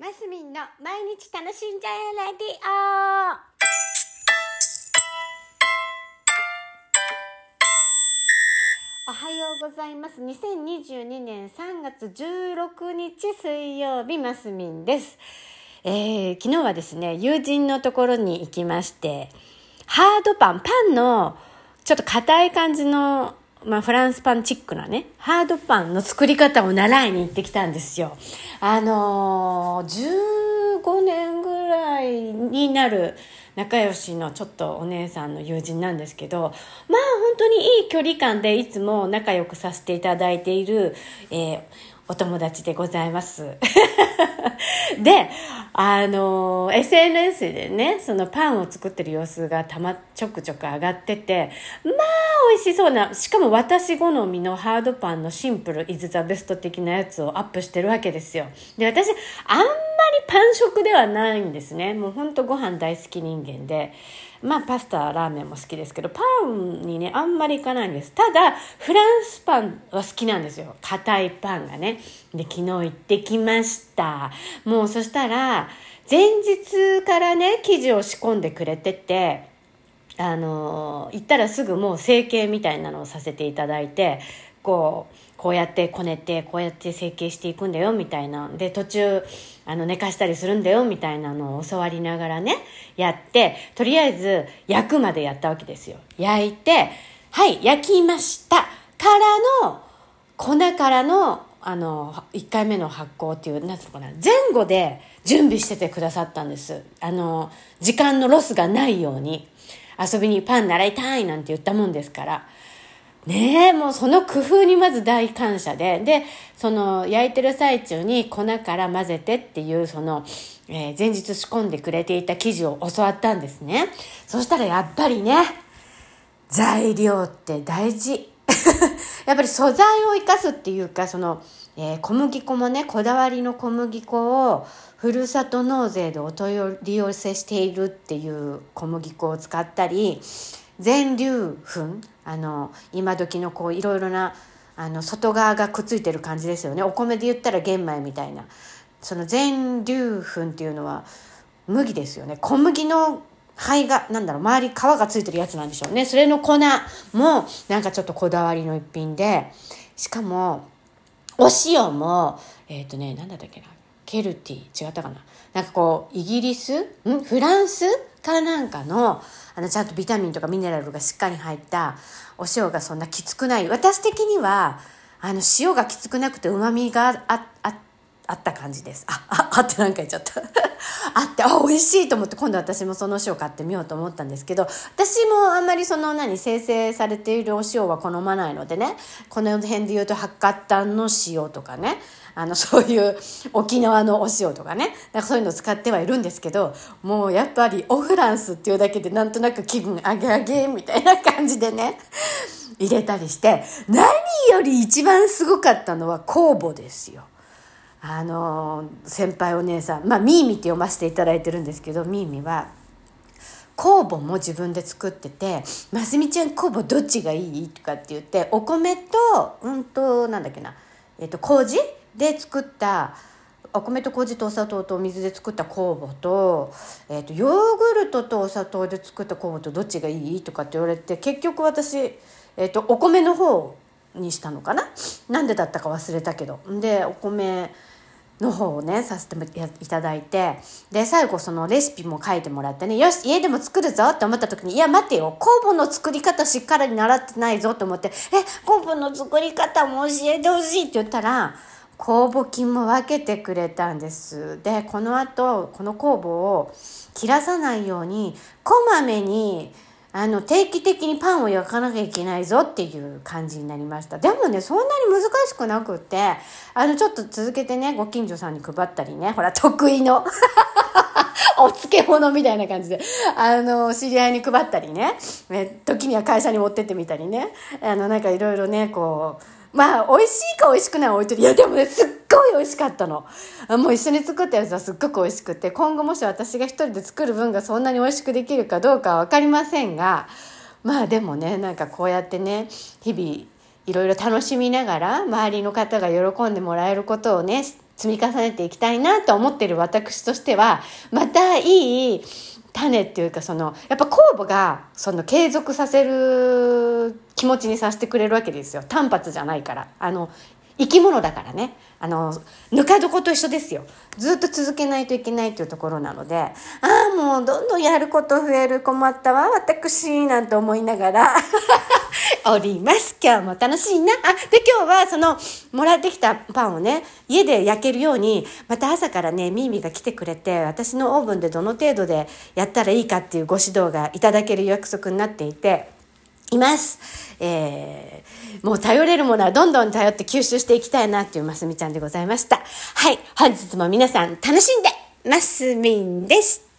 マスミンの毎日楽しんじゃえレディオおはようございます。2022年3月16日水曜日マスミンです、えー、昨日はですね友人のところに行きましてハードパンパンのちょっと硬い感じのまあ、フランスパンチックなね、ハードパンの作り方を習いに行ってきたんですよ。あのー、15年ぐらいになる仲良しのちょっとお姉さんの友人なんですけど、まあ本当にいい距離感でいつも仲良くさせていただいている、えー、お友達でございます。で、あの、SNS でね、そのパンを作ってる様子がたま、ちょくちょく上がってて、まあ、美味しそうな、しかも私好みのハードパンのシンプルイズザベスト的なやつをアップしてるわけですよ。で、私、あんまりパン食ではないんですね。もうほんとご飯大好き人間で。まあパスタ、ラーメンも好きですけど、パンにね、あんまりいかないんです。ただ、フランスパンは好きなんですよ。硬いパンがね。で、昨日行ってきました。もうそしたら、前日からね、生地を仕込んでくれてて、あの、行ったらすぐもう成形みたいなのをさせていただいて、こう、こうやってこねて、こうやって成形していくんだよ、みたいな。で、途中、あの、寝かしたりするんだよ、みたいなのを教わりながらね、やって、とりあえず、焼くまでやったわけですよ。焼いて、はい、焼きましたからの、粉からの、あの、1回目の発酵っていう、なんつうのかな、前後で準備しててくださったんです。あの、時間のロスがないように。遊びにパン習いたいなんて言ったもんですから。ねえ、もうその工夫にまず大感謝で、で、その焼いてる最中に粉から混ぜてっていうその、えー、前日仕込んでくれていた生地を教わったんですね。そしたらやっぱりね、材料って大事。やっぱり素材を生かすっていうか、その、えー、小麦粉もね、こだわりの小麦粉をふるさと納税でお取り寄せしているっていう小麦粉を使ったり、全粒粉あの今時のこういろいろなあの外側がくっついてる感じですよね。お米で言ったら玄米みたいな。その全粒粉っていうのは麦ですよね。小麦の灰がなんだろう周り皮がついてるやつなんでしょうね。それの粉もなんかちょっとこだわりの一品で。しかもお塩もえっ、ー、とね何だったっけな。ケルティ違ったかな？なんかこうイギリス？ん？フランスかなんかのあのちゃんとビタミンとかミネラルがしっかり入ったお塩がそんなきつくない。私的にはあの塩がきつくなくてうまみがあああった感じです。あああって何か言っちゃった。あってあ美味しいと思って今度私もそのお塩買ってみようと思ったんですけど私もあんまりその何生成されているお塩は好まないのでねこの辺で言うと八角炭の塩とかねあのそういう沖縄のお塩とかねかそういうのを使ってはいるんですけどもうやっぱりオフランスっていうだけでなんとなく気分上げ上げみたいな感じでね入れたりして何より一番すごかったのは酵母ですよ。あの先輩お姉さんまあミーミって読ませていただいてるんですけどミーミは酵母も自分で作ってて「ますみちゃん酵母どっちがいい?」とかって言ってお米とうんとなんだっけな、えっと麹で作ったお米と麹とお砂糖とお水で作った酵母と,、えーと、ヨーグルトとお砂糖で作った酵母とどっちがいいとかって言われて結局私、えーと、お米の方にしたのかな？なんでだったか忘れたけど。でお米の方をねさせていただいてで最後そのレシピも書いてもらってねよし家でも作るぞって思った時にいや待ってよ。酵母の作り方しっかり習ってないぞと思ってえ酵母の作り方も教えてほしいって言ったら酵母菌も分けてくれたんです。でこのあとこの酵母を切らさないようにこまめにあの定期的にパンを焼かなきゃいけないぞっていう感じになりました。でもねそんなに難しくなくってあのちょっと続けてねご近所さんに配ったりねほら得意の お漬物みたいな感じであの知り合いに配ったりね時には会社に持ってってみたりねあのなんかいろいろねこうまあ、美味しいか美味しくない置いといて、いや、でもね、すっごい美味しかったの。もう一緒に作ったやつはすっごく美味しくて、今後もし私が一人で作る分がそんなに美味しくできるかどうかは分かりませんが、まあでもね、なんかこうやってね、日々、いろいろ楽しみながら、周りの方が喜んでもらえることをね、積み重ねていきたいなと思ってる私としては、またいい種っていうかその、やっぱ酵母がその継続させる気持ちにさせてくれるわけですよ。単発じゃないから。あの、生き物だからね。あの、ぬか床と一緒ですよ。ずっと続けないといけないというところなので、ああ、もうどんどんやること増える困ったわ、私、なんて思いながらおります。今日も楽しいな。あ、で今日はその、もらってきたパンをね、家で焼けるように、また朝からね、ミーミーが来てくれて、私のオーブンでどの程度でやったらいいかっていうご指導がいただける約束になっていて、います。えー、もう頼れるものはどんどん頼って吸収していきたいなっていうますみちゃんでございました。はい。本日も皆さん楽しんでますみんでした。